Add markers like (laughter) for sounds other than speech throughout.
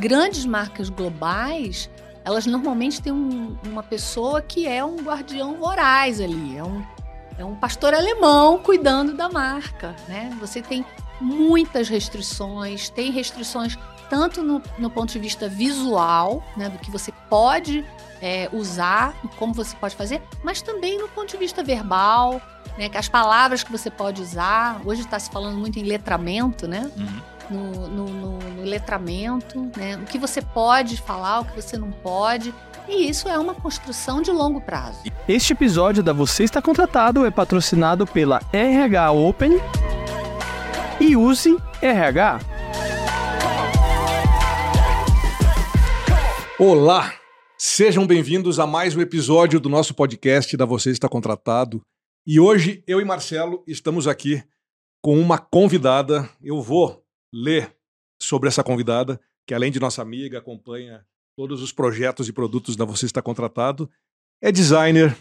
grandes marcas globais, elas normalmente têm um, uma pessoa que é um guardião voraz ali, é um, é um pastor alemão cuidando da marca, né? Você tem muitas restrições, tem restrições tanto no, no ponto de vista visual, né, do que você pode é, usar, como você pode fazer, mas também no ponto de vista verbal, né, as palavras que você pode usar. Hoje está se falando muito em letramento, né? Uhum. No, no, no, no, letramento, né? O que você pode falar, o que você não pode. E isso é uma construção de longo prazo. Este episódio da Você Está Contratado é patrocinado pela RH Open e Use RH. Olá! Sejam bem-vindos a mais um episódio do nosso podcast da Você Está Contratado. E hoje eu e Marcelo estamos aqui com uma convidada. Eu vou ler sobre essa convidada, que além de nossa amiga, acompanha todos os projetos e produtos da Você Está Contratado. É designer,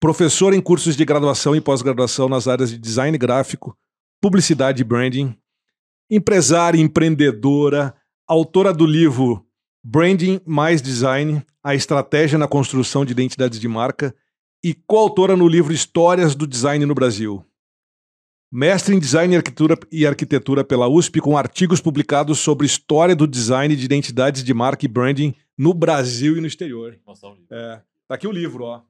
professor em cursos de graduação e pós-graduação nas áreas de design gráfico, publicidade e branding, empresária, empreendedora, autora do livro Branding mais Design, a estratégia na construção de identidades de marca e coautora no livro Histórias do Design no Brasil. Mestre em Design arquitetura e Arquitetura pela USP, com artigos publicados sobre história do design de identidades de marca e branding no Brasil e no exterior. Nossa, um é, tá aqui o livro, ó.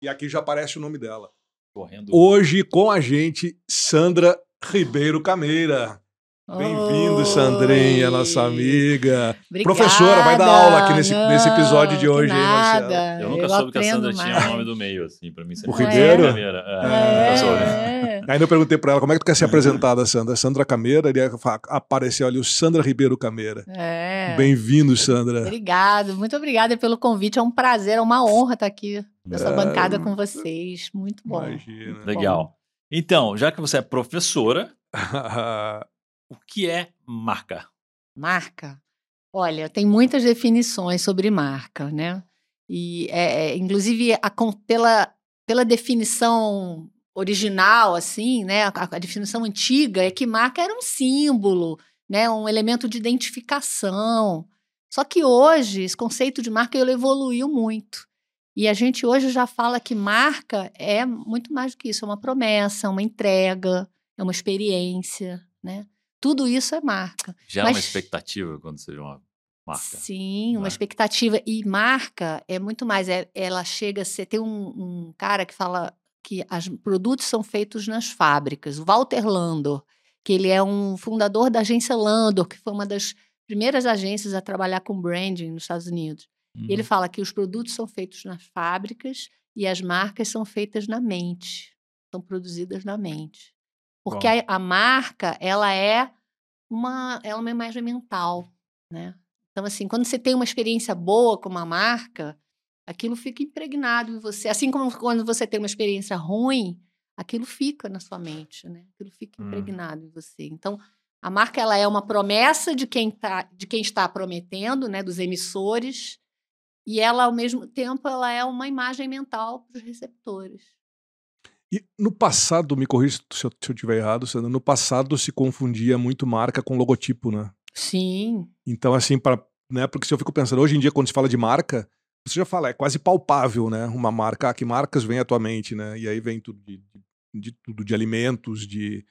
E aqui já aparece o nome dela. Correndo. Hoje com a gente, Sandra Ribeiro Cameira. Bem-vindo, Sandrinha, nossa amiga. Obrigada. Professora, vai dar aula aqui nesse, Não, nesse episódio de hoje, nada. hein, Marcelo? Eu nunca eu soube que a Sandra mais. tinha o nome do meio, assim, pra mim. O Ribeiro? É. É. É. (laughs) Ainda eu perguntei pra ela, como é que tu quer ser apresentada, Sandra? Sandra Cameira, ele apareceu ali o Sandra Ribeiro Cameira. É. Bem-vindo, Sandra. Obrigado, muito obrigada pelo convite, é um prazer, é uma honra estar aqui nessa é. bancada com vocês, muito bom. Imagina. Legal. Bom. Então, já que você é professora... (laughs) O que é marca? Marca? Olha, tem muitas definições sobre marca, né? E, é, é, inclusive, a, pela, pela definição original, assim, né? A, a, definição antiga é que marca era um símbolo, né? Um elemento de identificação. Só que hoje, esse conceito de marca ele evoluiu muito. E a gente hoje já fala que marca é muito mais do que isso, é uma promessa, uma entrega, é uma experiência, né? Tudo isso é marca. Já Mas, é uma expectativa quando você vê uma marca. Sim, uma expectativa. E marca é muito mais. É, ela chega a ser. Tem um, um cara que fala que os produtos são feitos nas fábricas. O Walter Landor, que ele é um fundador da agência Landor, que foi uma das primeiras agências a trabalhar com branding nos Estados Unidos. Uhum. Ele fala que os produtos são feitos nas fábricas e as marcas são feitas na mente, são produzidas na mente. Porque a, a, marca, ela é uma, é uma imagem mental, né? Então, assim, quando você tem uma experiência boa com uma marca, aquilo fica impregnado em você. Assim como quando você tem uma experiência ruim, aquilo fica na sua mente, né? Aquilo fica hum. impregnado em você. Então, a marca ela é uma promessa de quem, tá, de quem está prometendo, né? Dos emissores, e ela, ao mesmo tempo, ela é uma imagem mental para os receptores. E no passado, me corrija se eu, se eu tiver errado, Sandra, no passado se confundia muito marca com logotipo, né? Sim. Então, assim, para né, porque se eu fico pensando, hoje em dia, quando se fala de marca, você já fala, é quase palpável, né? Uma marca, ah, que marcas vem atualmente, né? E aí vem tudo de, de, de tudo, de alimentos, de.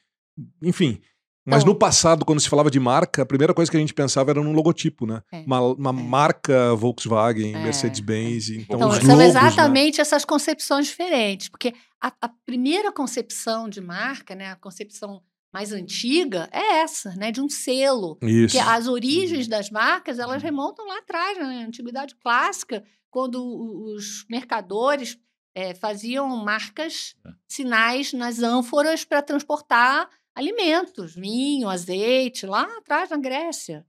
Enfim. Mas então, no passado, quando se falava de marca, a primeira coisa que a gente pensava era num logotipo, né? É, uma, uma é. marca Volkswagen, é, Mercedes-Benz. É. Então, então são logos, exatamente né? essas concepções diferentes. Porque a, a, primeira concepção de marca, né? A concepção mais antiga é essa, né? De um selo. Isso. Que as origens uhum. das marcas, elas remontam lá atrás, né? na Antiguidade Clássica, quando os mercadores é, faziam marcas, é. sinais nas ânforas para transportar alimentos, vinho, azeite, lá atrás na Grécia.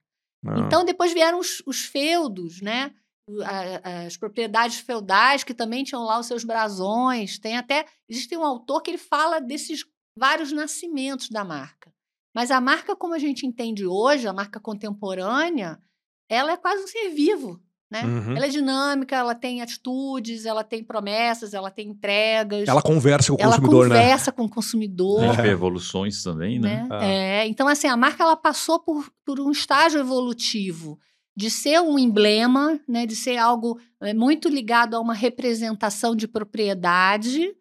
Ah. Então, depois vieram os, os feudos, né? As propriedades feudais que também tinham lá os seus brasões. Tem até. Existe um autor que ele fala desses vários nascimentos da marca. Mas a marca, como a gente entende hoje, a marca contemporânea, ela é quase um ser vivo. Né? Uhum. Ela é dinâmica, ela tem atitudes, ela tem promessas, ela tem entregas. Ela conversa com o consumidor, né? Ela conversa né? com o consumidor. A gente vê evoluções também, né? né? É. é. Então, assim, a marca ela passou por, por um estágio evolutivo. de ser um emblema, né, de ser algo é, muito ligado a uma representação de propriedade,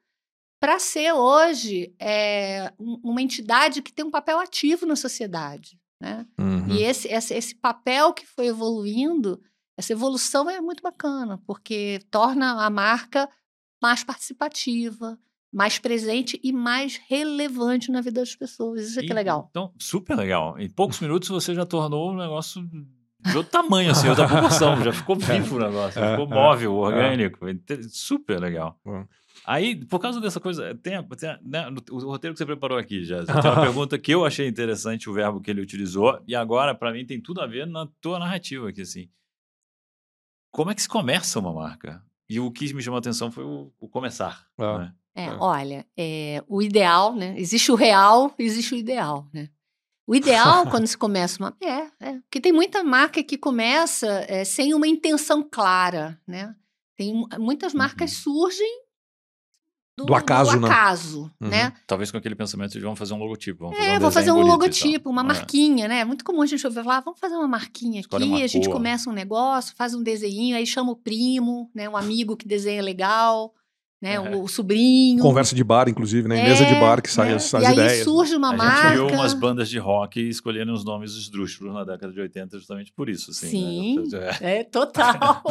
para ser hoje é, uma entidade que tem um papel ativo na sociedade. Né? Uhum. E esse, esse, esse papel que foi evoluindo, essa evolução é muito bacana, porque torna a marca mais participativa, mais presente e mais relevante na vida das pessoas. Isso é que é legal. Então, super legal. Em poucos (laughs) minutos você já tornou um negócio de outro tamanho, assim, outra proporção. já ficou (laughs) é. vivo o negócio, é, ficou móvel, orgânico. Super legal. Aí, por causa dessa coisa, tem, tem né, o roteiro que você preparou aqui, já. (laughs) Tem uma pergunta que eu achei interessante, o verbo que ele utilizou, e agora, para mim, tem tudo a ver na tua narrativa aqui, assim. Como é que se começa uma marca? E o que me chamou a atenção foi o, o começar. Ah. Né? É, é. olha, é, o ideal, né? Existe o real, existe o ideal, né? O ideal, (laughs) quando se começa uma. É, é. Porque tem muita marca que começa é, sem uma intenção clara, né? Tem muitas marcas uhum. surgem do, do acaso, do acaso né? né? Talvez com aquele pensamento de vamos fazer um logotipo. Vamos é, fazer um vou fazer um logotipo, uma é. marquinha, né? Muito comum a gente ouvir falar, vamos fazer uma marquinha Escolhe aqui, a gente cor. começa um negócio, faz um desenho, aí chama o primo, né? Um amigo que desenha legal né? É. O, o, sobrinho. Conversa de bar, inclusive, né? Em é, mesa de bar que saem é. as, as e ideias. E aí surge uma a marca. A gente viu umas bandas de rock escolhendo os nomes esdrúxulos na década de 80 justamente por isso, assim. Sim, né? é. total.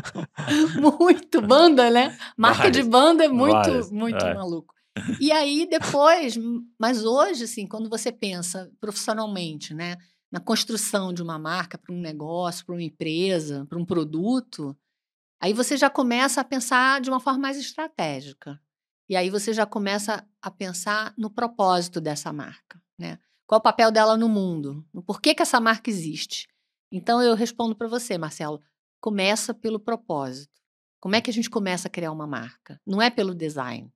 (laughs) muito banda, né? Marca Várias. de banda é muito, Várias. muito é. maluco. E aí depois, mas hoje, assim, quando você pensa profissionalmente, né? Na construção de uma marca para um negócio, para uma empresa, para um produto, Aí você já começa a pensar de uma forma mais estratégica. E aí você já começa a pensar no propósito dessa marca, né? Qual o papel dela no mundo? Por que, que essa marca existe? Então eu respondo para você, Marcelo, começa pelo propósito. Como é que a gente começa a criar uma marca? Não é pelo design,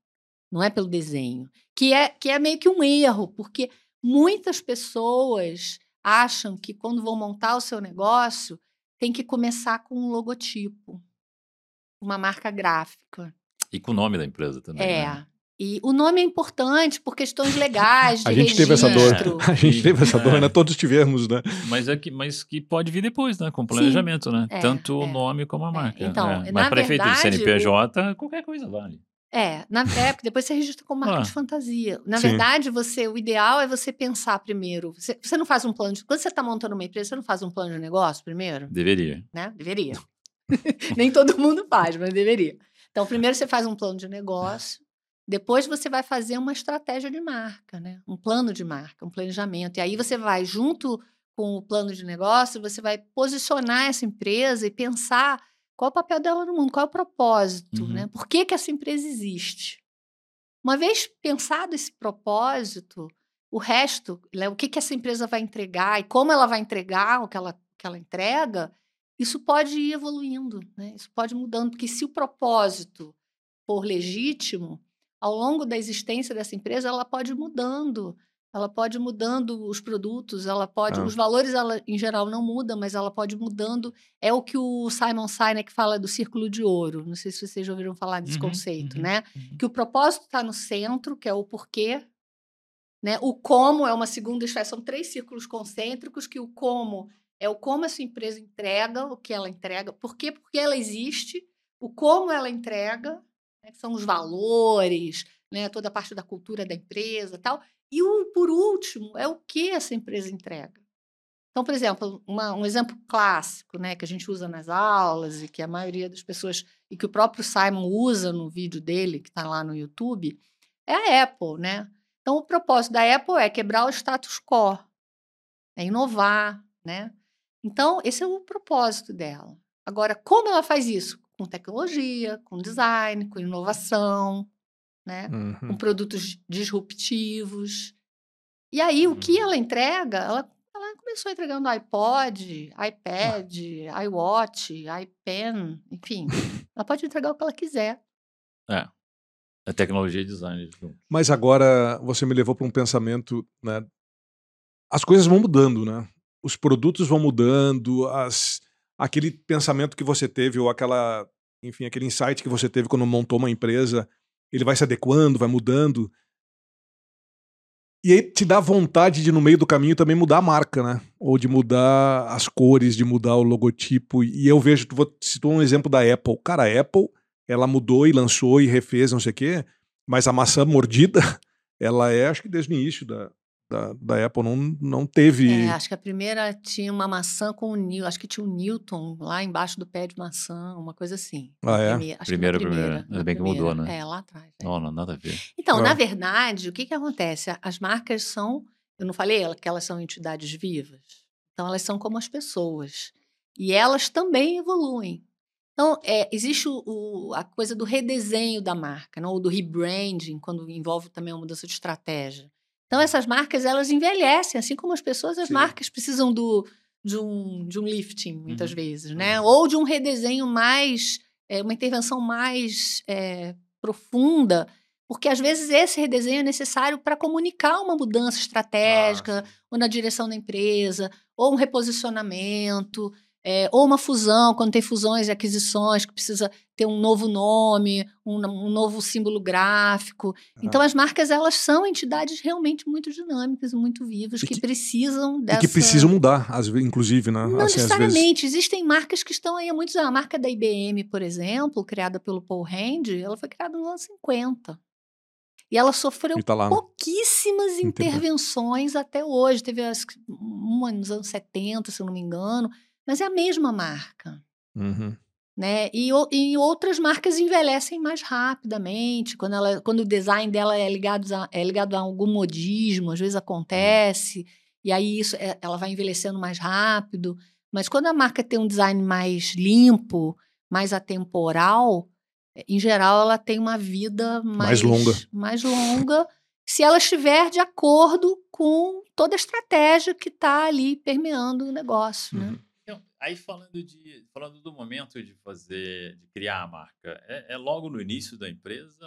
não é pelo desenho, que é que é meio que um erro, porque muitas pessoas acham que quando vão montar o seu negócio tem que começar com um logotipo uma marca gráfica. E com o nome da empresa também. É. Né? E o nome é importante por questões legais, (laughs) de A gente registro. teve essa dor. (laughs) A gente teve essa dor, né? (laughs) Todos tivemos, né? Mas é que, mas que pode vir depois, né? Com planejamento, Sim. né? É, Tanto é. o nome como a é, marca. Então, é. Mas prefeito verdade, CNPJ, qualquer coisa vale. É, na época, depois você registra como marca ah. de fantasia. Na Sim. verdade, você, o ideal é você pensar primeiro. Você, você não faz um plano de. Quando você está montando uma empresa, você não faz um plano de negócio primeiro? Deveria. Né? Deveria. (laughs) Nem todo mundo faz, mas deveria. Então, primeiro você faz um plano de negócio, depois você vai fazer uma estratégia de marca, né? Um plano de marca, um planejamento. E aí você vai, junto com o plano de negócio, você vai posicionar essa empresa e pensar qual é o papel dela no mundo, qual é o propósito, uhum. né? Por que, que essa empresa existe? Uma vez pensado esse propósito, o resto, né, o que, que essa empresa vai entregar e como ela vai entregar o que ela, que ela entrega, isso pode ir evoluindo, né? isso pode ir mudando, porque se o propósito for legítimo, ao longo da existência dessa empresa, ela pode ir mudando, ela pode ir mudando os produtos, ela pode, ah. os valores ela, em geral não mudam, mas ela pode ir mudando. É o que o Simon Sinek fala do círculo de ouro. Não sei se vocês já ouviram falar desse uhum, conceito, uhum, né? Uhum. Que o propósito está no centro, que é o porquê, né? O como é uma segunda esfera, são três círculos concêntricos que o como é o como essa empresa entrega o que ela entrega, por quê? Porque ela existe, o como ela entrega, né, são os valores, né, toda a parte da cultura da empresa tal. E o, por último, é o que essa empresa entrega. Então, por exemplo, uma, um exemplo clássico né, que a gente usa nas aulas e que a maioria das pessoas, e que o próprio Simon usa no vídeo dele, que está lá no YouTube, é a Apple. Né? Então, o propósito da Apple é quebrar o status quo, é inovar, né? Então, esse é o propósito dela. Agora, como ela faz isso? Com tecnologia, com design, com inovação, né? Uhum. com produtos disruptivos. E aí, o que uhum. ela entrega? Ela, ela começou entregando iPod, iPad, iWatch, iPen, enfim. (laughs) ela pode entregar o que ela quiser. É. É tecnologia e design. Mas agora você me levou para um pensamento, né? As coisas vão mudando, né? Os produtos vão mudando, as, aquele pensamento que você teve, ou aquela, enfim, aquele insight que você teve quando montou uma empresa, ele vai se adequando, vai mudando. E aí te dá vontade de, no meio do caminho, também mudar a marca, né? Ou de mudar as cores, de mudar o logotipo. E eu vejo, tu citar um exemplo da Apple. Cara, a Apple, ela mudou e lançou e refez, não sei o quê, mas a maçã mordida, (laughs) ela é, acho que desde o início da, da, da Apple não, não teve. É, acho que a primeira tinha uma maçã com o Newton, acho que tinha um Newton lá embaixo do pé de maçã, uma coisa assim. Ah, é? Primeira, primeira, primeira. Ainda bem que mudou, né? É, lá atrás. É. Não, não, nada a ver. Então, Ah. na verdade, o que, que acontece? As marcas são, eu não falei que elas são entidades vivas? Então, elas são como as pessoas. E elas também evoluem. Então, é, existe o, o- a coisa do redesenho da marca, não? ou do rebranding, quando envolve também uma mudança de estratégia. Então, essas marcas, elas envelhecem, assim como as pessoas, as Sim. marcas precisam do, de, um, de um lifting, muitas Uhum. vezes, né? Ou de um redesenho mais, é, uma intervenção mais é, profunda, porque às vezes esse redesenho é necessário para comunicar uma mudança estratégica, ou na direção da empresa, ou um reposicionamento, é, ou uma fusão, quando tem fusões e aquisições, que precisa ter um novo nome, um, um novo símbolo gráfico. Então, as marcas, elas são entidades realmente muito dinâmicas, muito vivas, E que, que- precisam E dessa... que precisam mudar, às ve- inclusive, né? Não Assim, necessariamente. Existem marcas que estão aí há muitos anos. A marca da IBM, por exemplo, criada pelo Paul Hand, ela foi criada nos anos 50. E ela sofreu E tá lá, né? pouquíssimas intervenções até hoje. Teve acho uma nos anos 70, se eu não me engano. Mas é a mesma marca. Uhum. Né? E, e outras marcas envelhecem mais rapidamente, quando, ela, quando o design dela é ligado, a, é ligado a algum modismo, às vezes acontece, e aí isso é- ela vai envelhecendo mais rápido. Mas quando a marca tem um design mais limpo, mais atemporal, eh, em geral ela tem uma vida mais, Mais longa. mais longa, se ela estiver de acordo com toda a estratégia que está ali permeando o negócio. Né? Uhum. Então, aí falando de falando do momento de fazer, de criar a marca, é, é logo no início da empresa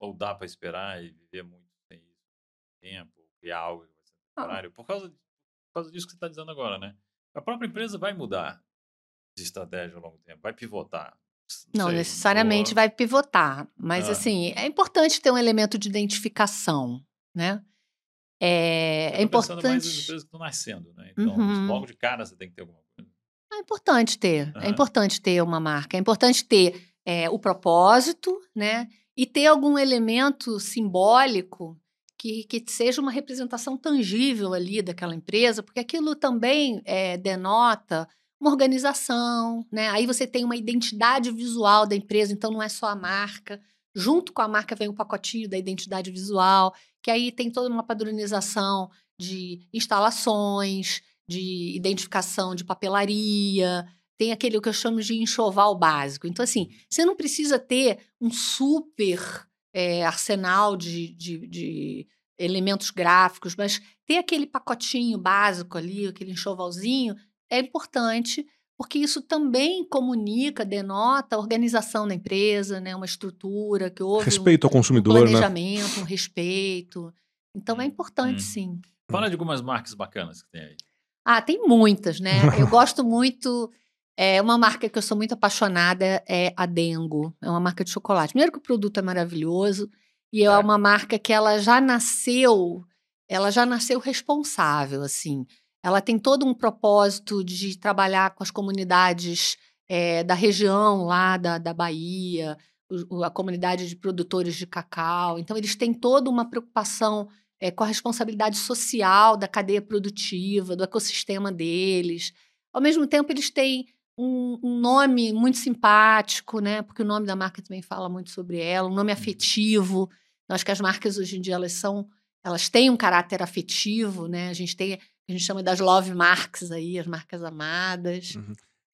ou dá para esperar e viver muito sem isso tempo, criar algo que vai ser Ah. temporário? Por causa, por causa disso que você está dizendo agora, né? A própria empresa vai mudar de estratégia ao longo do tempo, vai pivotar. Não sei, necessariamente ou- vai pivotar, mas Ah. assim, é importante ter um elemento de identificação, né? É, é pensando mais nas importante. empresas que estão nascendo, né? Então, Uhum. logo de cara você tem que ter alguma coisa. É importante ter, é Aham. importante ter uma marca, é importante ter é, o propósito, né? E ter algum elemento simbólico que, que seja uma representação tangível ali daquela empresa, porque aquilo também é, denota uma organização, né? Aí você tem uma identidade visual da empresa, então não é só a marca. Junto com a marca vem o pacotinho da identidade visual, que aí tem toda uma padronização de instalações, de identificação de papelaria, tem aquele que eu chamo de enxoval básico. Então, assim, você não precisa ter um super é, arsenal de, de, de elementos gráficos, mas ter aquele pacotinho básico ali, aquele enxovalzinho, é importante, porque isso também comunica, denota a organização da empresa, né, uma estrutura, que houve um, Respeito ao um consumidor, né? planejamento, um respeito. Então, é importante, Hum. sim. Fala de algumas marcas bacanas que tem aí. Ah, tem muitas, né? Eu (laughs) gosto muito. É uma marca que eu sou muito apaixonada é a Dengo. É uma marca de chocolate. Primeiro que o produto é maravilhoso e é É. uma marca que ela já nasceu, ela já nasceu responsável, assim. Ela tem todo um propósito de trabalhar com as comunidades eh, da região lá da, da Bahia, o- a comunidade de produtores de cacau. Então, eles têm toda uma preocupação eh, com a responsabilidade social da cadeia produtiva, do ecossistema deles. Ao mesmo tempo, eles têm um, um nome muito simpático, né? Porque o nome da marca também fala muito sobre ela, um nome afetivo. Eu acho que as marcas hoje em dia elas são, elas têm um caráter afetivo, né? A gente tem, a gente chama das love marks aí, as marcas amadas.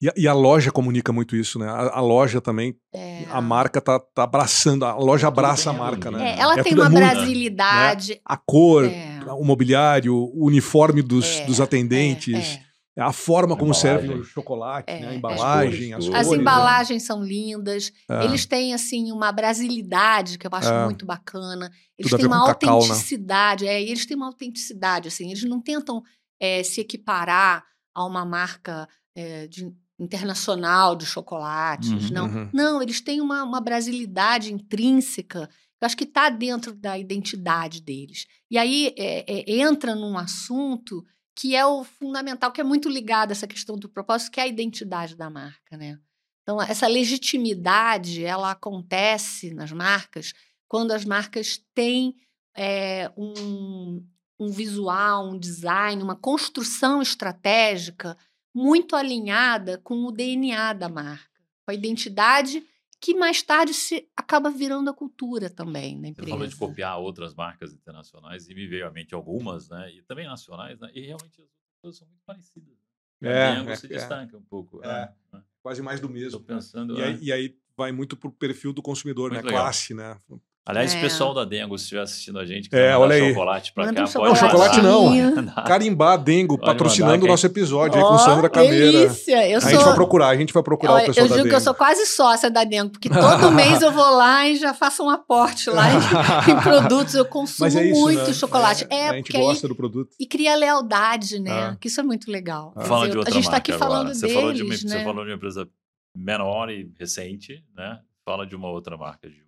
E, a- e a loja comunica muito isso, né? A, a loja também, É. a marca tá, tá abraçando, a loja Tudo abraça a marca, né? É, ela É tem é uma muito, né? brasilidade. A cor, É. o mobiliário, o uniforme dos, É, dos atendentes, é, é. a forma como serve o chocolate, É, né? a é. embalagem, As as cores. As né? embalagens são lindas. É. Eles têm, assim, uma brasilidade que eu acho É. muito bacana. Eles Tudo têm uma cacau, né? autenticidade. É, e eles têm uma autenticidade, assim. Eles não tentam é, se equiparar a uma marca é, de- internacional de chocolates, Uhum, não. uhum. Não, eles têm uma, uma brasilidade intrínseca. Eu eu acho que está dentro da identidade deles. E aí é, é, entra num assunto que é o fundamental, que é muito ligado a essa questão do propósito, que é a identidade da marca, né? Então, essa legitimidade, ela acontece nas marcas quando as marcas têm é, um, um visual, um design, uma construção estratégica muito alinhada com o DNA da marca, com a identidade que mais tarde se acaba virando a cultura também na empresa. Você falou de copiar outras marcas internacionais e me veio à mente algumas, né? E também nacionais, né? E realmente as coisas são muito parecidas. Né? É, é, se é. destaca um pouco. É, né? Quase mais do mesmo. Tô pensando. E, aí, é. e aí vai muito pro perfil do consumidor, muito né? Legal. Classe, né? Aliás, é. o pessoal da Dengo, se estiver assistindo a gente, que é, olha aí. chocolate pra Manda cá, um chocolate. Não, chocolate (laughs) não. Carimbá Dengo, patrocinando o nosso episódio oh, aí com Sandra Cameira. delícia! Eu a sou... gente vai procurar, a gente vai procurar eu, o pessoal eu da Dengo. Eu digo que eu sou quase sócia da Dengo, porque todo (laughs) mês eu vou lá e já faço um aporte lá em, (laughs) em produtos. Eu consumo é isso, muito né? chocolate. É, a gente gosta aí, do produto. E cria lealdade, né? Ah. Que isso é muito legal. Ah. Fala de outra a gente está aqui agora. falando você deles, falou de uma, né? Você falou de uma empresa menor e recente, né? Fala de uma outra marca, de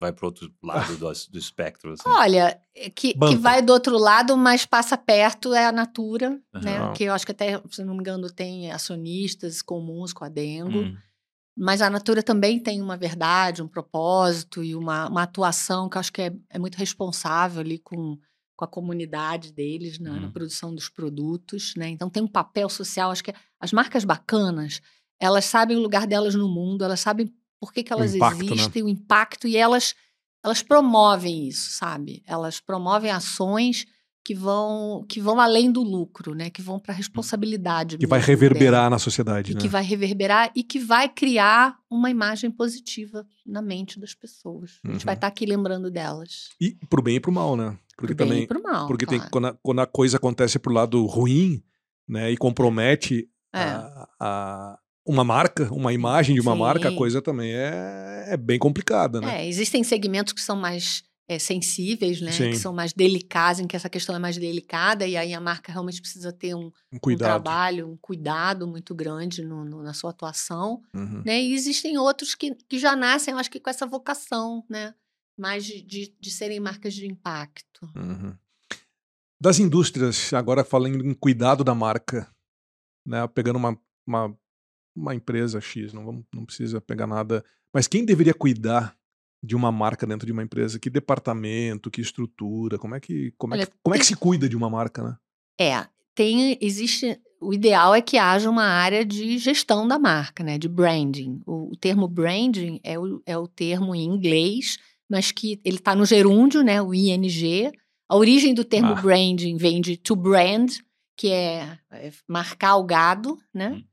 vai para outro lado do, (laughs) do espectro? Assim. Olha, é que, que vai do outro lado, mas passa perto é a Natura, uhum. né? Que eu acho que até, se não me engano, tem acionistas comuns com a Dengo. Uhum. Mas a Natura também tem uma verdade, um propósito e uma, uma atuação que eu acho que é, é muito responsável ali com, com a comunidade deles né? uhum. na produção dos produtos, né? Então tem um papel social. Acho que as marcas bacanas, elas sabem o lugar delas no mundo, elas sabem por que, que elas impacto, né? existem, né? o impacto, e elas, elas promovem isso, sabe? Elas promovem ações que vão que vão além do lucro, né? Que vão para a responsabilidade. Que vai reverberar dela. na sociedade, né? Que vai reverberar e que vai criar uma imagem positiva na mente das pessoas. A gente vai estar uhum. tá aqui lembrando delas. E pro bem e pro mal, né? Porque pro também, bem e pro mal, porque claro. tem quando a, quando a coisa acontece pro lado ruim, né? E compromete é. a, a uma marca, uma imagem de uma Sim. marca, a coisa também é, é bem complicada, né? É, existem segmentos que são mais é, sensíveis, né? Sim. Que são mais delicados, em que essa questão é mais delicada, e aí a marca realmente precisa ter um, um, cuidado. um trabalho, um cuidado muito grande no, no, na sua atuação. Uhum. Né? E existem outros que, que já nascem, eu acho que com essa vocação, né? Mais de, de, de serem marcas de impacto. Uhum. Das indústrias, agora falando em cuidado da marca, né? Pegando uma, uma uma empresa X, não, vamos, não precisa pegar nada. Mas quem deveria cuidar de uma marca dentro de uma empresa? Que departamento, que estrutura? Como é que, como é que, como é que se cuida de uma marca, né? É, tem, existe. O ideal é que haja uma área de gestão da marca, né? De branding. O, o termo branding é o, é o termo em inglês, mas que ele está no gerúndio, né? O ING. A origem do termo ah. branding vem de to brand, que é, é marcar o gado, né? Hum.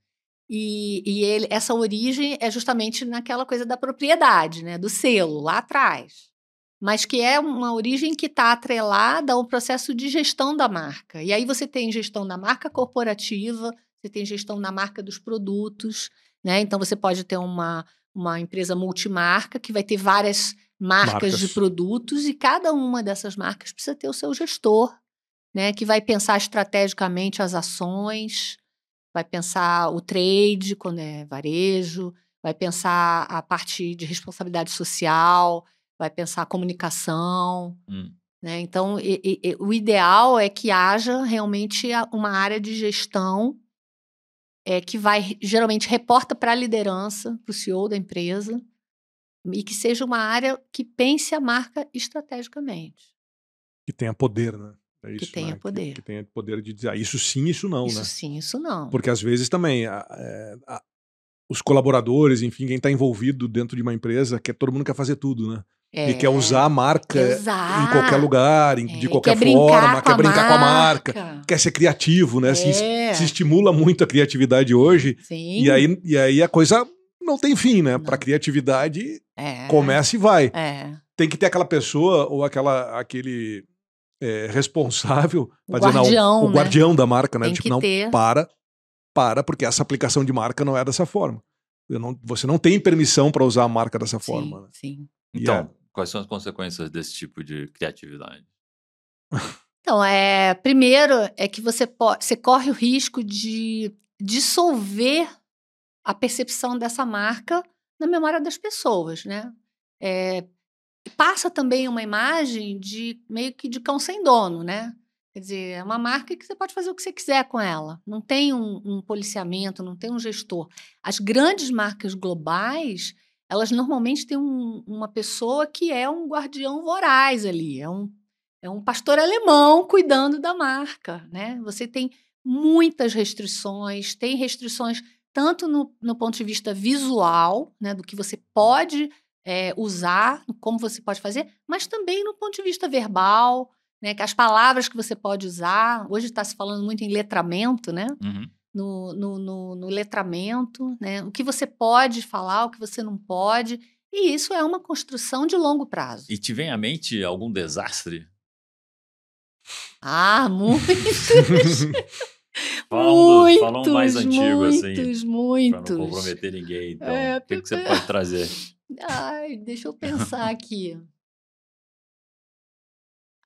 E, e ele, essa origem é justamente naquela coisa da propriedade, né? Do selo, lá atrás. Mas que é uma origem que está atrelada ao processo de gestão da marca. E aí você tem gestão da marca corporativa, você tem gestão da marca dos produtos, né? Então você pode ter uma, uma empresa multimarca que vai ter várias marcas, marcas, de produtos e cada uma dessas marcas precisa ter o seu gestor, né? Que vai pensar estrategicamente as ações, vai pensar o trade, quando é varejo, vai pensar a parte de responsabilidade social, vai pensar a comunicação. Hum. Né? Então, e, e, o ideal é que haja realmente uma área de gestão é, que vai, geralmente, reporta para a liderança, para o CEO da empresa, e que seja uma área que pense a marca estrategicamente. Que tenha poder, né? É isso, que tenha né? poder. Que, que, tenha poder de dizer ah, isso sim, isso não, isso né? Isso sim, isso não. Porque às vezes também a, é, a, os colaboradores, enfim, quem está envolvido dentro de uma empresa, quer todo mundo quer fazer tudo, né? É, e quer usar a marca usar. em qualquer lugar, em, é, de qualquer quer forma, quer brincar marca. com a marca, quer ser criativo, né? Se, é. se, estimula muito a criatividade hoje. Sim. E aí, e aí a coisa não tem fim, né? Para criatividade é. começa e vai. É. Tem que ter aquela pessoa ou aquela aquele é, responsável, o guardião, não, o né? guardião da marca, né? Tem tipo, que não, ter. para, para, porque essa aplicação de marca não é dessa forma. Não, você não tem permissão para usar a marca dessa sim, forma. Né? Sim. Então, é... quais são as consequências desse tipo de criatividade? (laughs) Então, é, primeiro é que você, pode, você corre o risco de dissolver a percepção dessa marca na memória das pessoas, né? É, passa também uma imagem de meio que de cão sem dono, né? Quer dizer, é uma marca que você pode fazer o que você quiser com ela. Não tem um, um policiamento, não tem um gestor. As grandes marcas globais, elas normalmente têm um, uma pessoa que é um guardião voraz ali, é um, é um pastor alemão cuidando da marca, né? Você tem muitas restrições, tem restrições tanto no, no ponto de vista visual, né, do que você pode é, usar, como você pode fazer, mas também no ponto de vista verbal, né, que as palavras que você pode usar. Hoje está se falando muito em letramento, né? Uhum. No, no, no, no, letramento, né? O que você pode falar, o que você não pode. E isso é uma construção de longo prazo. E te vem à mente algum desastre? Ah, (laughs) muitos! (laughs) Fala um, muitos, fala um mais antigo, muitos, assim. Muitos, muitos. Para não comprometer ninguém, então. É, o que, que você pode trazer? Ai, deixa eu (laughs) pensar aqui.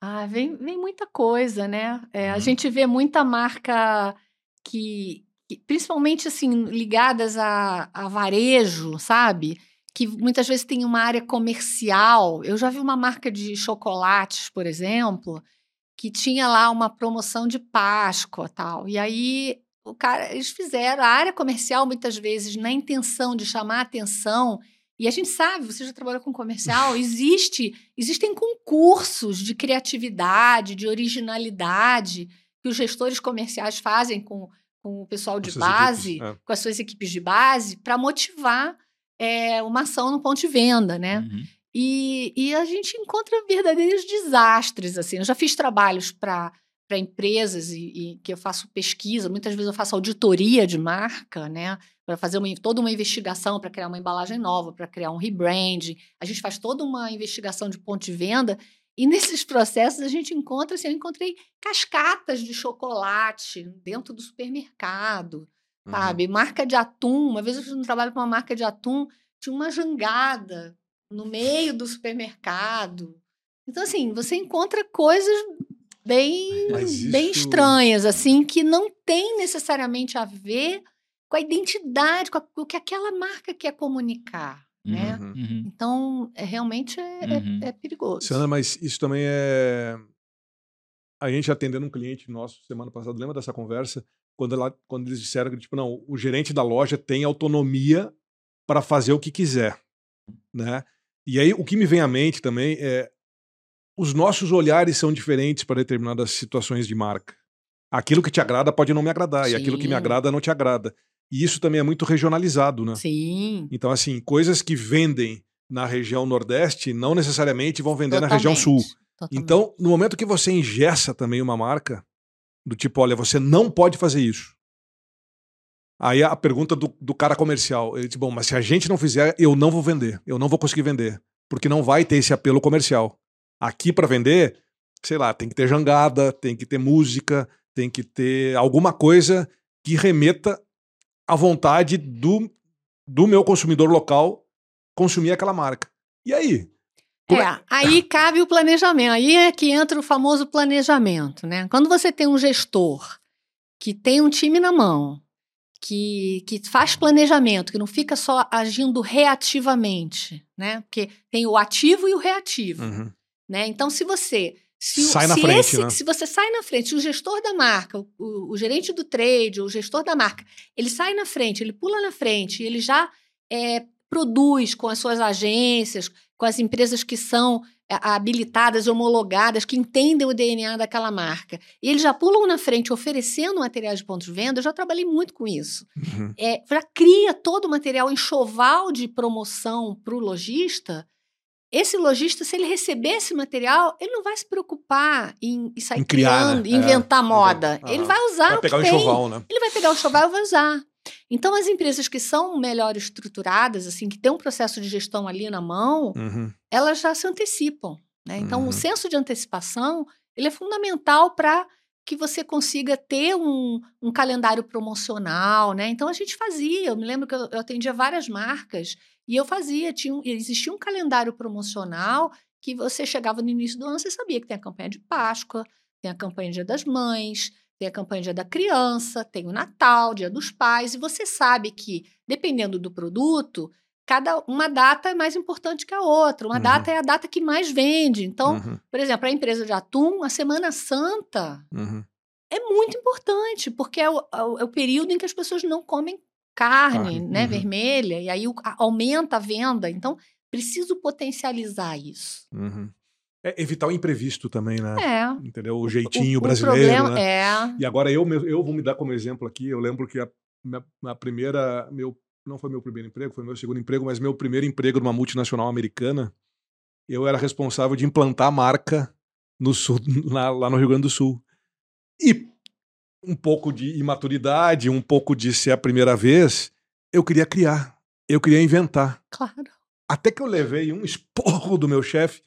Ah, vem, vem muita coisa, né? É, a uhum. gente vê muita marca que, que principalmente assim, ligadas a, a varejo, sabe? Que muitas vezes tem uma área comercial. Eu já vi uma marca de chocolates, por exemplo, que tinha lá uma promoção de Páscoa tal. E aí o cara, eles fizeram a área comercial muitas vezes na intenção de chamar atenção e a gente sabe, você já trabalhou com comercial, existe, existem concursos de criatividade, de originalidade que os gestores comerciais fazem com, com o pessoal de base, equipes, é. com as suas equipes de base, para motivar é, uma ação no ponto de venda, né? Uhum. E, e a gente encontra verdadeiros desastres, assim. Eu já fiz trabalhos para para empresas e, e, que eu faço pesquisa, muitas vezes eu faço auditoria de marca, né? Para fazer uma, toda uma investigação para criar uma embalagem nova, para criar um rebranding. A gente faz toda uma investigação de ponto de venda. E nesses (laughs) processos a gente encontra, assim, eu encontrei cascatas de chocolate dentro do supermercado, uhum. sabe? Marca de atum. Uma vez eu fiz um trabalho com uma marca de atum, tinha uma jangada no meio do supermercado. Então, assim, você encontra coisas bem, isso... bem estranhas, assim, que não tem necessariamente a ver com a identidade, com, a, com o que aquela marca quer comunicar. Né? Uhum. Uhum. Então, é, realmente é, uhum. é, é, perigoso. Sandra, mas isso também é. A gente atendendo um cliente nosso semana passada, lembra dessa conversa? Quando, ela, quando eles disseram que, tipo, não, o gerente da loja tem autonomia para fazer o que quiser, né? E aí, o que me vem à mente também é os nossos olhares são diferentes para determinadas situações de marca. Aquilo que te agrada pode não me agradar, Sim. e aquilo que me agrada não te agrada. E isso também é muito regionalizado, né? Sim. Então, assim, coisas que vendem na região Nordeste não necessariamente vão vender Totalmente. na região Sul. Totalmente. Então, no momento que você ingessa também uma marca, do tipo, olha, você não pode fazer isso. Aí a pergunta do, do cara comercial, ele diz, bom, mas se a gente não fizer, eu não vou vender, eu não vou conseguir vender, porque não vai ter esse apelo comercial. Aqui para vender, sei lá, tem que ter jangada, tem que ter música, tem que ter alguma coisa que remeta à vontade do, do meu consumidor local consumir aquela marca. E aí? É, é, aí cabe o planejamento. Aí é que entra o famoso planejamento, né? Quando você tem um gestor que tem um time na mão, que, que faz planejamento, que não fica só agindo reativamente, né? Porque tem o ativo e o reativo. Uhum. Né? Então, se você. Se, sai na se frente, esse, né? se você sai na frente, o gestor da marca, o, o, gerente do trade, o gestor da marca, ele sai na frente, ele pula na frente, ele já é, produz com as suas agências, com as empresas que são é, habilitadas, homologadas, que entendem o DNA daquela marca. E eles já pulam na frente oferecendo materiais de ponto de venda. Eu já trabalhei muito com isso. Uhum. É, já cria todo o material enxoval de promoção para o lojista esse lojista, se ele receber esse material, ele não vai se preocupar em, em sair em criar, criando, né? inventar é, moda. Ele vai usar vai pegar o que enxoval, né? Ele vai pegar o enxoval e vai usar. Então, as empresas que são melhor estruturadas, assim, que tem um processo de gestão ali na mão, uhum. elas já se antecipam. Né? Então, uhum. o senso de antecipação ele é fundamental para que você consiga ter um, um, calendário promocional, né? Então a gente fazia, eu me lembro que eu, eu atendia várias marcas e eu fazia, tinha, existia um calendário promocional que você chegava no início do ano, você sabia que tem a campanha de Páscoa, tem a campanha Dia das Mães, tem a campanha Dia da Criança, tem o Natal, Dia dos Pais, e você sabe que, dependendo do produto, cada uma data é mais importante que a outra. Uma uhum. data é a data que mais vende. Então, uhum. por exemplo, a empresa de atum, a Semana Santa uhum. é muito importante, porque é o, é o, período em que as pessoas não comem carne, né, uhum. vermelha, e aí o, aumenta a venda. Então, preciso potencializar isso. Uhum. É evitar o imprevisto também, né? É. Entendeu? O jeitinho o, brasileiro, o né? É. E agora eu, eu vou me dar como exemplo aqui. Eu lembro que a, minha, a primeira, meu não foi meu primeiro emprego, foi meu segundo emprego, mas meu primeiro emprego numa multinacional americana, eu era responsável de implantar a marca no sul, (laughs) lá, lá no Rio Grande do Sul. E um pouco de imaturidade, um pouco de ser a primeira vez, eu queria criar, eu queria inventar. Claro. Até que eu levei um esporro do meu chefe,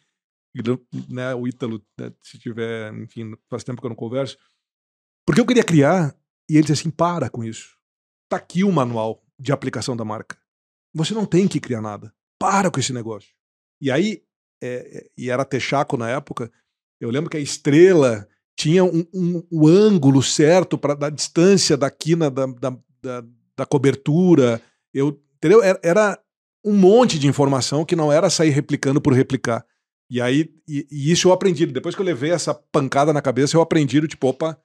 né, o Ítalo, né, se tiver, enfim, faz tempo que eu não converso, porque eu queria criar, e ele disse assim: para com isso. Tá aqui o manual de aplicação da marca. Você não tem que criar nada. Para com esse negócio. E aí, é, e era Texaco na época, eu lembro que a estrela tinha um, um, um ângulo certo para da distância da quina da, da, da, da cobertura. Eu, entendeu? Era, era, um monte de informação que não era sair replicando por replicar. E aí, e, e, isso eu aprendi. Depois que eu levei essa pancada na cabeça, eu aprendi, tipo, opa,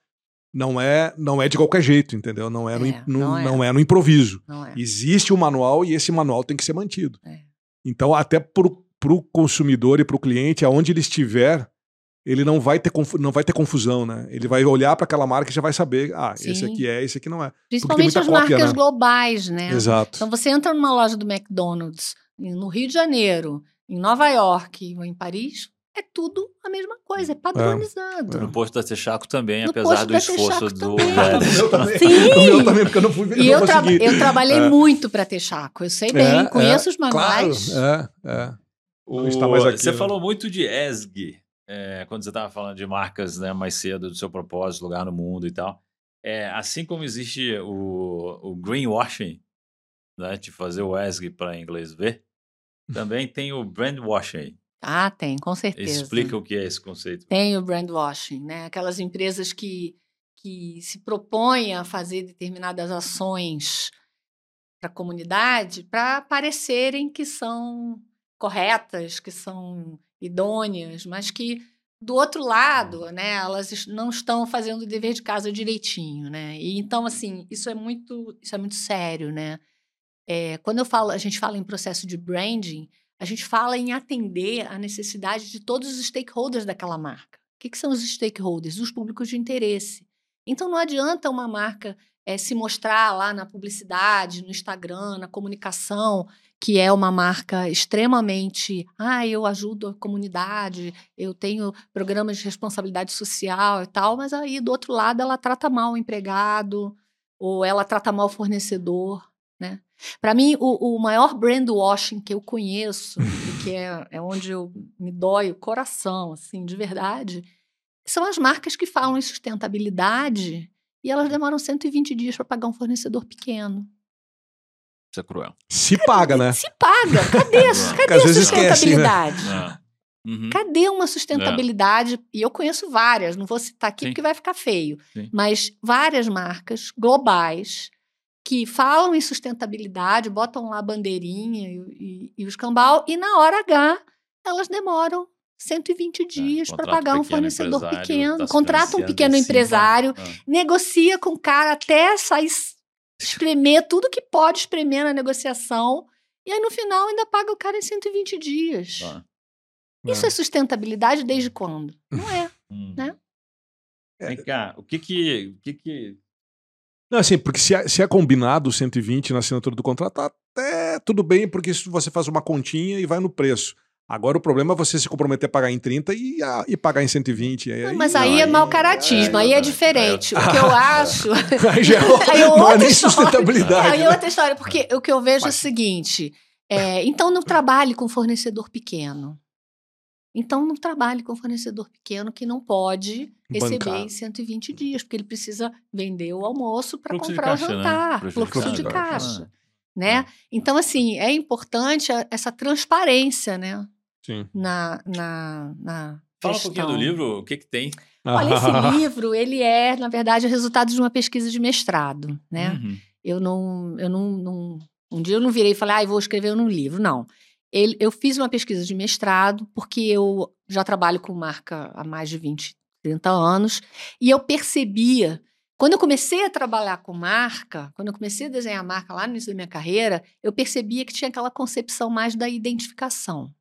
não é não é de qualquer jeito, entendeu? Não é, no, é, no, não, é. não é no improviso. É. Existe o um manual e esse manual tem que ser mantido. É. Então, até para o consumidor e para o cliente, aonde ele estiver, ele não vai ter, não vai ter confusão, né? Ele vai olhar para aquela marca e já vai saber, ah, Sim. esse aqui é, esse aqui não é. Principalmente as cópia, marcas né? globais, né? Exato. Então, você entra numa loja do McDonald's no Rio de Janeiro, em Nova York ou em Paris, é tudo a mesma coisa, é, é. padronizado. É. No posto da Texaco também, no apesar do esforço do (laughs) meu também. Sim. (laughs) Meu também, porque eu não fui E eu, tra eu trabalhei é. muito para Texaco, eu sei bem, é, conheço os manuais. Claro, é, é. O... Aqui, você né? falou muito de ESG, é, quando você estava falando de marcas né, mais cedo, do seu propósito, lugar no mundo e tal. É, assim como existe o, o greenwashing, né, de fazer o ESG para inglês ver, também (laughs) tem o brandwashing, ah, tem, com certeza. Explica o que é esse conceito. Tem o brandwashing, né? Aquelas empresas que, que se propõem a fazer determinadas ações para a comunidade para parecerem que são corretas, que são idôneas, mas que do outro lado, né, elas não estão fazendo o dever de casa direitinho, né? E então assim, isso é muito, isso é muito sério, né? É, quando eu falo, a gente fala em processo de branding, a gente fala em atender a necessidade de todos os stakeholders daquela marca. O que, que são os stakeholders? Os públicos de interesse. Então, não adianta uma marca é, se mostrar lá na publicidade, no Instagram, na comunicação, que é uma marca extremamente. Ah, eu ajudo a comunidade, eu tenho programas de responsabilidade social e tal, mas aí do outro lado ela trata mal o empregado, ou ela trata mal o fornecedor. Né? Para mim, o, o, maior brand washing que eu conheço, (laughs) que é, é onde eu me dói o coração, assim, de verdade, são as marcas que falam em sustentabilidade e elas demoram 120 dias para pagar um fornecedor pequeno. Isso é cruel. Se paga, né? Se paga. Cadê, (laughs) cadê a sustentabilidade? Esquece, né? Uhum. Cadê uma sustentabilidade? É. E eu conheço várias, não vou citar aqui Sim. porque vai ficar feio, Sim. mas várias marcas globais que falam em sustentabilidade, botam lá a bandeirinha e, e, e o escambau, e na hora H elas demoram 120 é, dias é, para pagar um fornecedor pequeno, tá contrata um pequeno empresário, ah. negocia com o cara até sair espremer tudo que pode espremer na negociação, e aí no final ainda paga o cara em 120 dias. Ah. Isso é. é sustentabilidade desde quando? Não é, hum. né? Vem cá, o que que, o que, que não, assim, porque se é, se é combinado 120 na assinatura do contrato, tá até tudo bem, porque se você faz uma continha e vai no preço. Agora o problema é você se comprometer a pagar em 30 e, a, e pagar em 120. Aí, não, mas aí, não, é mau caratismo, é, aí é diferente. É. O que eu (laughs) acho. (laughs) aí já é, aí não é nem sustentabilidade. Aí é outra história, porque o que eu vejo mas... é o seguinte: é, então não trabalhe com fornecedor pequeno. Então, não trabalhe com fornecedor pequeno que não pode receber Bancar. em 120 dias, porque ele precisa vender o almoço para comprar caixa, o né? jantar, né? fluxo de caixa. Né? Então, assim, é importante essa transparência, né? Sim. Na, na, na Fala um pouquinho do livro, o que, que tem? Olha, esse (laughs) livro, ele é, na verdade, o resultado de uma pesquisa de mestrado, né? Uhum. Eu não, eu não, não Um dia eu não virei e falei, ah, vou escrever um livro. Não. Ele, eu fiz uma pesquisa de mestrado, porque eu já trabalho com marca há mais de 20, 30 anos, e eu percebia quando eu comecei a trabalhar com marca, quando eu comecei a desenhar marca lá no início da minha carreira, eu percebia que tinha aquela concepção mais da identificação.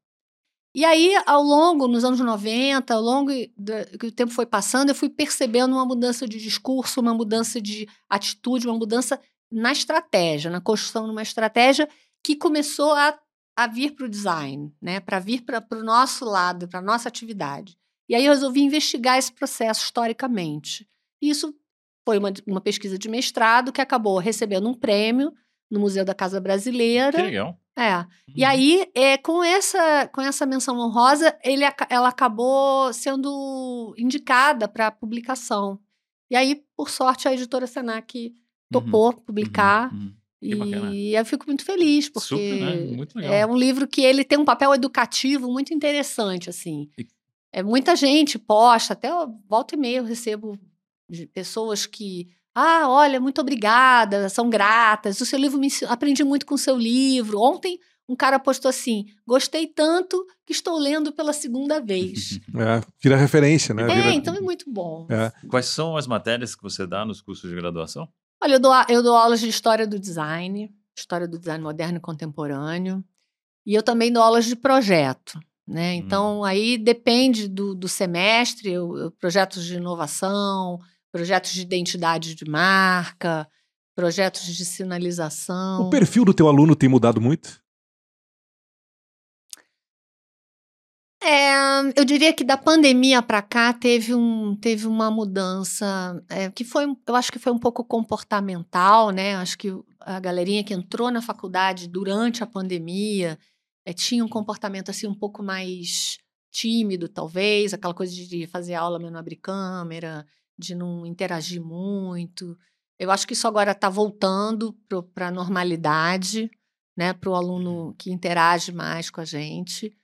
E aí, ao longo, nos anos 90, ao longo que o tempo foi passando, eu fui percebendo uma mudança de discurso, uma mudança de atitude, uma mudança na estratégia, na construção de uma estratégia que começou a, a vir para o design, né? para vir para o nosso lado, para a nossa atividade. E aí eu resolvi investigar esse processo historicamente. E isso foi uma, uma pesquisa de mestrado que acabou recebendo um prêmio no Museu da Casa Brasileira. Que legal. É. Uhum. E aí, é, com, essa, com essa menção honrosa, ele, ela acabou sendo indicada para publicação. E aí, por sorte, a editora Senac topou uhum. publicar. Uhum. uhum. E eu fico muito feliz, porque Super, né? é um livro que ele tem um papel educativo muito interessante, assim. E... É, muita gente posta, até volta e meia eu recebo de pessoas que ah, olha, muito obrigada, são gratas. O seu livro me aprendi muito com o seu livro. Ontem um cara postou assim: gostei tanto que estou lendo pela segunda vez. (laughs) É, vira referência, né? É, vira... então é muito bom. É. Quais são as matérias que você dá nos cursos de graduação? Olha, eu dou, eu dou aulas de história do design, história do design moderno e contemporâneo, e eu também dou aulas de projeto. Né? Então, hum. aí depende do, do semestre, eu, eu, projetos de inovação, projetos de identidade de marca, projetos de sinalização. O perfil do teu aluno tem mudado muito? É, eu diria que da pandemia para cá teve, um, teve uma mudança é, que foi, eu acho que foi um pouco comportamental, né? Acho que a galerinha que entrou na faculdade durante a pandemia é, tinha um comportamento assim um pouco mais tímido, talvez, aquela coisa de fazer aula mas não abrir câmera, de não interagir muito. Eu acho que isso agora está voltando para a normalidade, né, para o aluno que interage mais com a gente.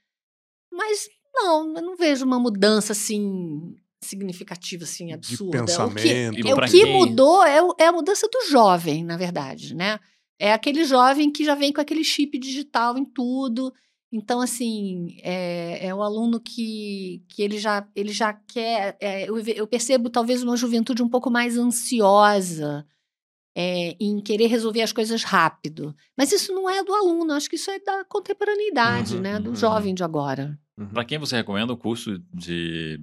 Mas não, eu não vejo uma mudança assim significativa, assim, absurda. De pensamento. O que, é, o que mudou é, é, a mudança do jovem, na verdade, né? É aquele jovem que já vem com aquele chip digital em tudo, então, assim, é, é o aluno que, que ele, já, ele já quer. É, eu, eu, percebo talvez uma juventude um pouco mais ansiosa é, em querer resolver as coisas rápido. Mas isso não é do aluno, acho que isso é da contemporaneidade, uhum, né? Do uhum. jovem de agora. Uhum. Para quem você recomenda o curso de.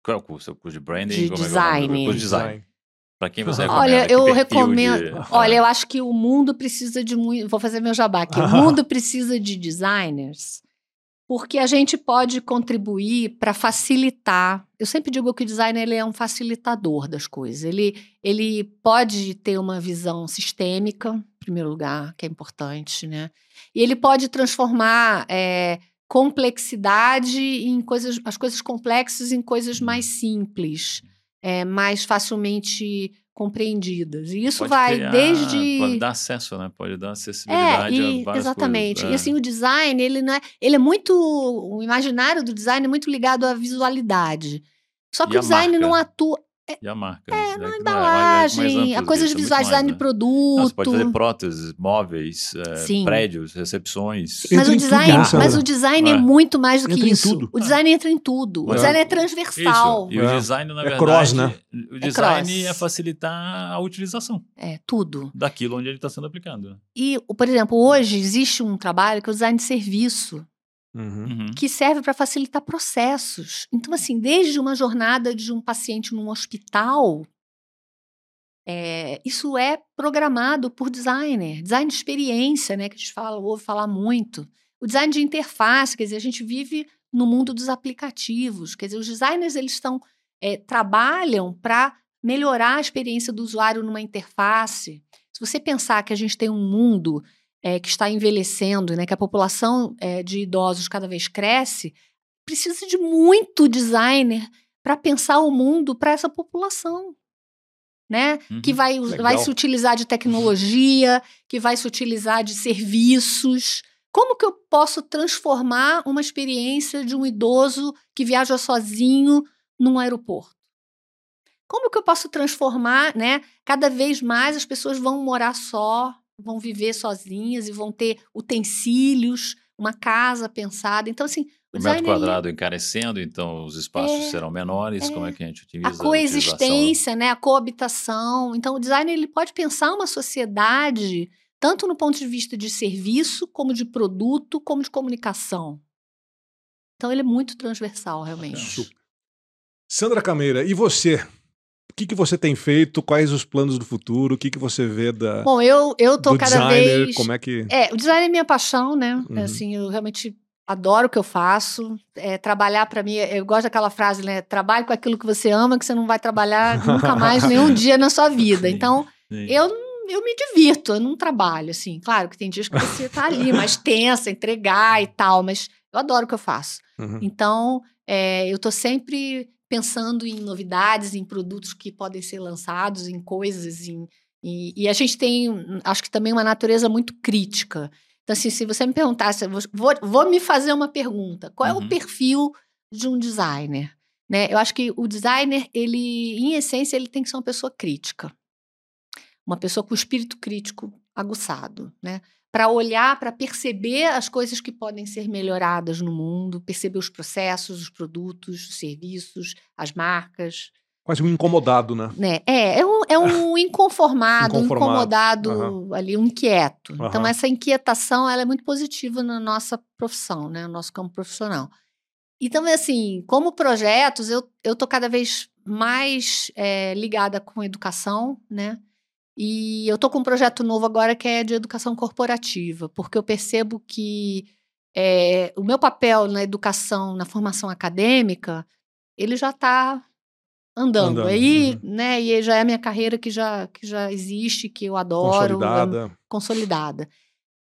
Qual é o curso? É o curso de branding? De design. É o curso de design. Para quem você recomenda? Olha, eu recomendo. De... Olha, eu acho que o mundo precisa de muito. Vou fazer meu jabá aqui. O mundo precisa de designers, porque a gente pode contribuir para facilitar. Eu sempre digo que o designer ele é um facilitador das coisas. Ele, ele pode ter uma visão sistêmica, em primeiro lugar, que é importante, né? E ele pode transformar. É, complexidade em coisas, as coisas complexas em coisas mais simples é, mais facilmente compreendidas. E isso pode vai criar, desde pode dar acesso, né? Pode dar acessibilidade é, e, a várias exatamente. Coisas. E assim o design ele não é, ele é muito o imaginário do design é muito ligado à visualidade. Só que e o design não atua é, e a marca. É, na embalagem, é a coisa de visual design de produto. Não, você pode fazer próteses, móveis, é, prédios, recepções. Mas o design, mas o design é. é. muito mais do que entra isso. O design entra em tudo. O é. design é transversal. Isso. E o é. design, na verdade, cross, né? o design é, facilitar a utilização. É, tudo. Daquilo onde ele está sendo aplicado. E, por exemplo, hoje existe um trabalho que é o design de serviço. Uhum. uhum. que serve para facilitar processos. Então, assim, desde uma jornada de um paciente num hospital, é, isso é programado por designer, design de experiência, né, que a gente fala, ouve falar muito. O design de interface, quer dizer, a gente vive no mundo dos aplicativos, quer dizer, os designers eles estão é, trabalham para melhorar a experiência do usuário numa interface. Se você pensar que a gente tem um mundo é, que está envelhecendo, né, que a população é, de idosos cada vez cresce, precisa de muito designer para pensar o mundo para essa população. Né? Uhum, que vai, vai se utilizar de tecnologia, que vai se utilizar de serviços. Como que eu posso transformar uma experiência de um idoso que viaja sozinho num aeroporto? Como que eu posso transformar, né? Cada vez mais as pessoas vão morar só, vão viver sozinhas e vão ter utensílios, uma casa pensada. Então, assim. O, o metro quadrado ele... encarecendo, então os espaços é, serão menores. É, como é que a gente utiliza? A coexistência, a né? A coabitação. Então, o design ele pode pensar uma sociedade tanto no ponto de vista de serviço, como de produto, como de comunicação. Então, ele é muito transversal, realmente. Sandra Cameira, e você? O que, que você tem feito? Quais os planos do futuro? O que, que você vê da. Bom, eu, eu tô cada designer, vez. Como é que. É, o design é minha paixão, né? Uhum. Assim, eu realmente adoro o que eu faço. É, trabalhar para mim, eu gosto daquela frase, né? Trabalhe com aquilo que você ama, que você não vai trabalhar nunca mais (laughs) nenhum dia na sua vida. Então, sim. eu eu me divirto, eu não trabalho, assim. Claro que tem dias que você tá ali mais (laughs) tensa, entregar e tal, mas eu adoro o que eu faço. Uhum. Então, é, eu tô sempre pensando em novidades, em produtos que podem ser lançados, em coisas, em, e, e, a gente tem, acho que também uma natureza muito crítica. Então, assim, se você me perguntasse, vou, vou me fazer uma pergunta: qual uhum. é o uhum. perfil de um designer? Né? Eu acho que o designer, ele, em essência, ele tem que ser uma pessoa crítica. Uma pessoa com espírito crítico aguçado, né? Para olhar, para perceber as coisas que podem ser melhoradas no mundo, perceber os processos, os produtos, os serviços, as marcas. Quase um incomodado, né? né? É, é um, é um (laughs) inconformado, um incomodado uhum. ali, um inquieto. Uhum. Então, essa inquietação ela é muito positiva na nossa profissão, né? No nosso campo profissional. Então, assim, como projetos, eu estou cada vez mais é, ligada com educação, né? E eu tô com um projeto novo agora que é de educação corporativa, porque eu percebo que é, o meu papel na educação, na formação acadêmica, ele já está andando. andando. Aí, uhum. né, e já é a minha carreira que já, que já existe, que eu adoro. Consolidada. É, consolidada.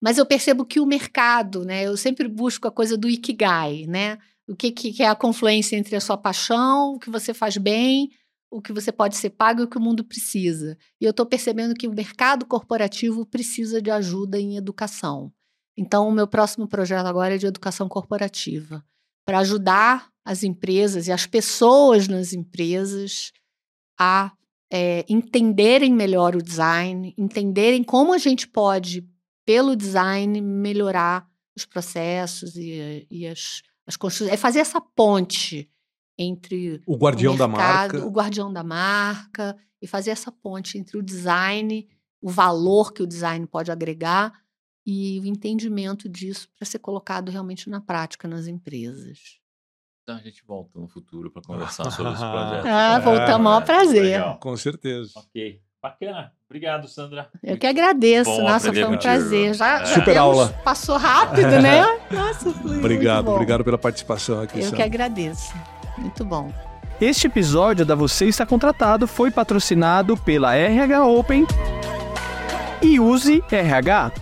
Mas eu percebo que o mercado, né, eu sempre busco a coisa do ikigai, né? O que, que é a confluência entre a sua paixão, o que você faz bem o que você pode ser pago e o que o mundo precisa. E eu estou percebendo que o mercado corporativo precisa de ajuda em educação. Então, o meu próximo projeto agora é de educação corporativa para ajudar as empresas e as pessoas nas empresas a é, entenderem melhor o design, entenderem como a gente pode, pelo design, melhorar os processos e, e as, as construções. É fazer essa ponte entre o guardião o mercado, da marca, o guardião da marca e fazer essa ponte entre o design, o valor que o design pode agregar e o entendimento disso para ser colocado realmente na prática nas empresas. Então a gente volta no futuro para (laughs) conversar sobre esse projeto. Ah, voltamos, é, maior prazer. Legal. Com certeza. Ok. Bacana. Obrigado, Sandra. Eu que agradeço. Bom Nossa, foi um prazer. Já, é. Super aula. Passou rápido, né? (laughs) Nossa, foi Obrigado, obrigado pela participação aqui. Eu Sandra. que agradeço. Muito bom. Este episódio da Você Está Contratado foi patrocinado pela RH Open e Use RH.